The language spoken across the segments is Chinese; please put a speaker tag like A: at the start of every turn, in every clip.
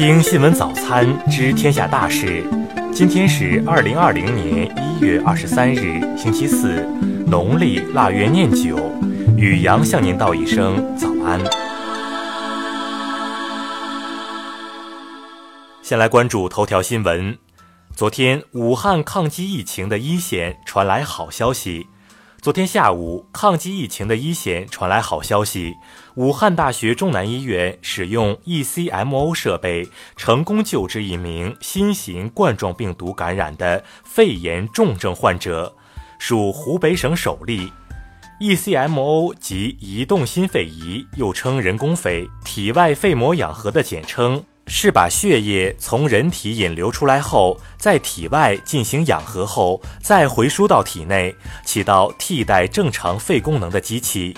A: 听新闻早餐知天下大事。今天是二零二零年一月二十三日，星期四，农历腊月廿九。雨阳向您道一声早安。先来关注头条新闻。昨天，武汉抗击疫情的一线传来好消息。昨天下午，抗击疫情的一线传来好消息：武汉大学中南医院使用 ECMO 设备，成功救治一名新型冠状病毒感染的肺炎重症患者，属湖北省首例。ECMO 即移动心肺仪，又称人工肺、体外肺膜氧合的简称。是把血液从人体引流出来后，在体外进行氧合后，再回输到体内，起到替代正常肺功能的机器。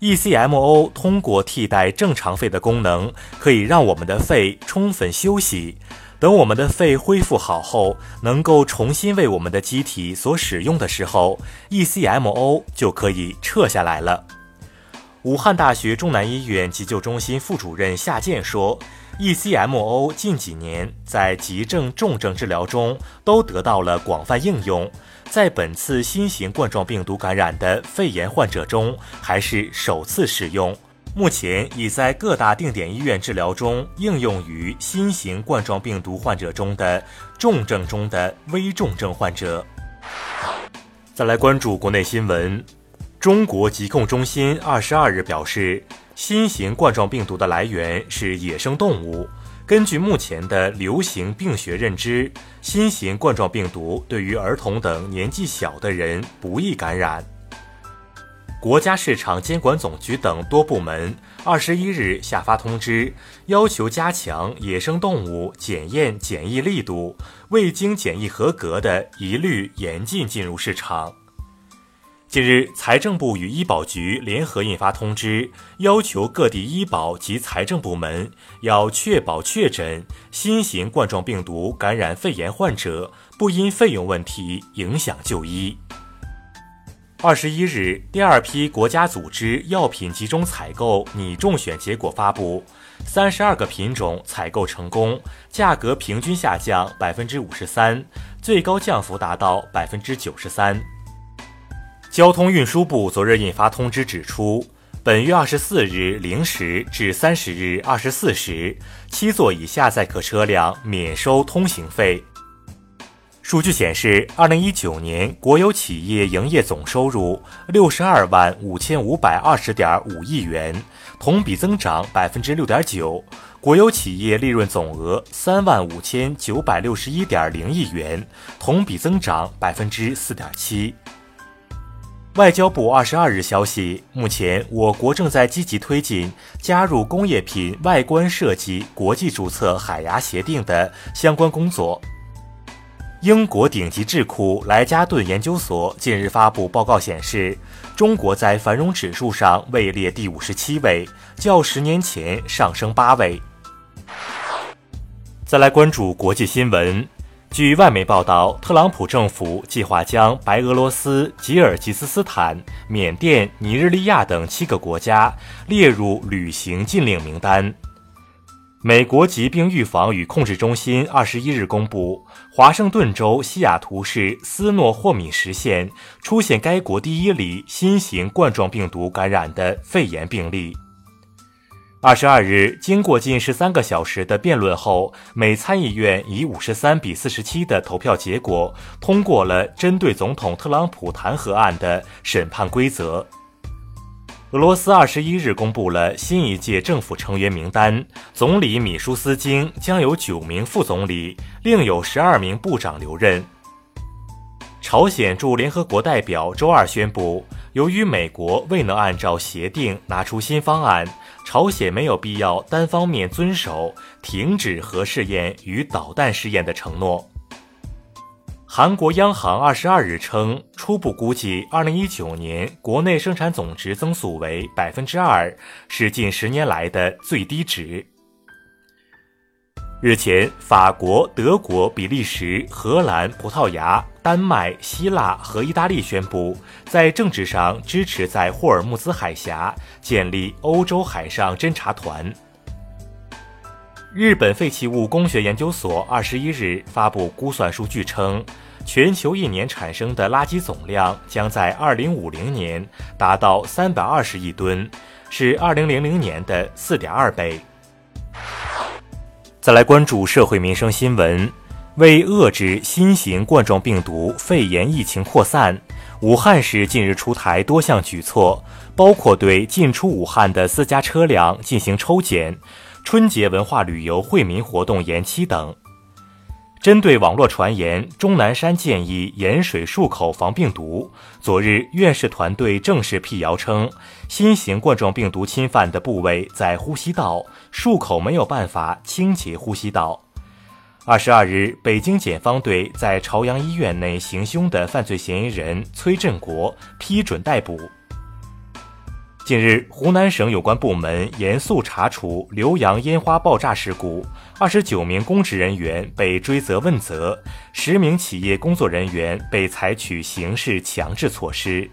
A: ECMO 通过替代正常肺的功能，可以让我们的肺充分休息。等我们的肺恢复好后，能够重新为我们的机体所使用的时候，ECMO 就可以撤下来了。武汉大学中南医院急救中心副主任夏健说。ECMO 近几年在急症、重症治疗中都得到了广泛应用，在本次新型冠状病毒感染的肺炎患者中还是首次使用。目前已在各大定点医院治疗中应用于新型冠状病毒患者中的重症中的危重症患者。再来关注国内新闻，中国疾控中心二十二日表示。新型冠状病毒的来源是野生动物。根据目前的流行病学认知，新型冠状病毒对于儿童等年纪小的人不易感染。国家市场监管总局等多部门二十一日下发通知，要求加强野生动物检验检疫力度，未经检疫合格的一律严禁进入市场。近日，财政部与医保局联合印发通知，要求各地医保及财政部门要确保确诊新型冠状病毒感染肺炎患者不因费用问题影响就医。二十一日，第二批国家组织药品集中采购拟中选结果发布，三十二个品种采购成功，价格平均下降百分之五十三，最高降幅达到百分之九十三。交通运输部昨日印发通知指出，本月二十四日零时至三十日二十四时，七座以下载客车辆免收通行费。数据显示，二零一九年国有企业营业总收入六十二万五千五百二十点五亿元，同比增长百分之六点九；国有企业利润总额三万五千九百六十一点零亿元，同比增长百分之四点七。外交部二十二日消息，目前我国正在积极推进加入工业品外观设计国际注册海牙协定的相关工作。英国顶级智库莱加顿研究所近日发布报告显示，中国在繁荣指数上位列第五十七位，较十年前上升八位。再来关注国际新闻。据外媒报道，特朗普政府计划将白俄罗斯、吉尔吉斯斯坦、缅甸、尼日利亚等七个国家列入旅行禁令名单。美国疾病预防与控制中心二十一日公布，华盛顿州西雅图市斯诺霍米什县出现该国第一例新型冠状病毒感染的肺炎病例。二十二日，经过近十三个小时的辩论后，美参议院以五十三比四十七的投票结果通过了针对总统特朗普弹劾案的审判规则。俄罗斯二十一日公布了新一届政府成员名单，总理米舒斯京将有九名副总理，另有十二名部长留任。朝鲜驻联合国代表周二宣布，由于美国未能按照协定拿出新方案，朝鲜没有必要单方面遵守停止核试验与导弹试验的承诺。韩国央行二十二日称，初步估计，二零一九年国内生产总值增速为百分之二，是近十年来的最低值。日前，法国、德国、比利时、荷兰、葡萄牙、丹麦、希腊和意大利宣布，在政治上支持在霍尔木兹海峡建立欧洲海上侦察团。日本废弃物工学研究所二十一日发布估算数据称，全球一年产生的垃圾总量将在二零五零年达到三百二十亿吨，是二零零零年的四点二倍。再来关注社会民生新闻，为遏制新型冠状病毒肺炎疫情扩散，武汉市近日出台多项举措，包括对进出武汉的私家车辆进行抽检。春节文化旅游惠民活动延期等。针对网络传言，钟南山建议盐水漱口防病毒。昨日，院士团队正式辟谣称，新型冠状病毒侵犯的部位在呼吸道，漱口没有办法清洁呼吸道。二十二日，北京检方对在朝阳医院内行凶的犯罪嫌疑人崔振国批准逮捕。近日，湖南省有关部门严肃查处浏阳烟花爆炸事故，二十九名公职人员被追责问责，十名企业工作人员被采取刑事强制措施。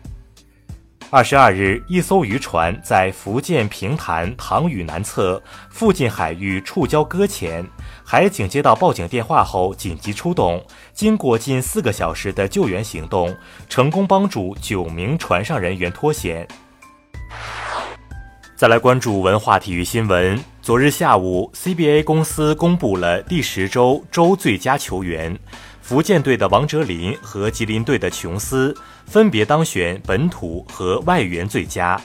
A: 二十二日，一艘渔船在福建平潭塘屿南侧附近海域触礁搁浅，海警接到报警电话后紧急出动，经过近四个小时的救援行动，成功帮助九名船上人员脱险。再来关注文化体育新闻。昨日下午，CBA 公司公布了第十周周最佳球员，福建队的王哲林和吉林队的琼斯分别当选本土和外援最佳。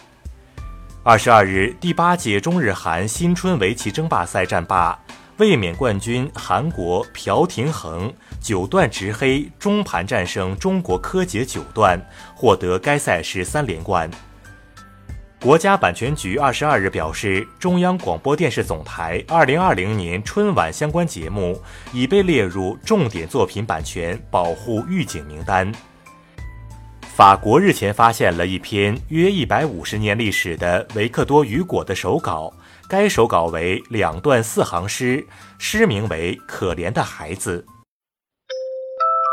A: 二十二日，第八届中日韩新春围棋争霸赛战罢，卫冕冠军韩国朴廷恒九段执黑中盘战胜中国柯洁九段，获得该赛事三连冠。国家版权局二十二日表示，中央广播电视总台二零二零年春晚相关节目已被列入重点作品版权保护预警名单。法国日前发现了一篇约一百五十年历史的维克多·雨果的手稿，该手稿为两段四行诗，诗名为《可怜的孩子》。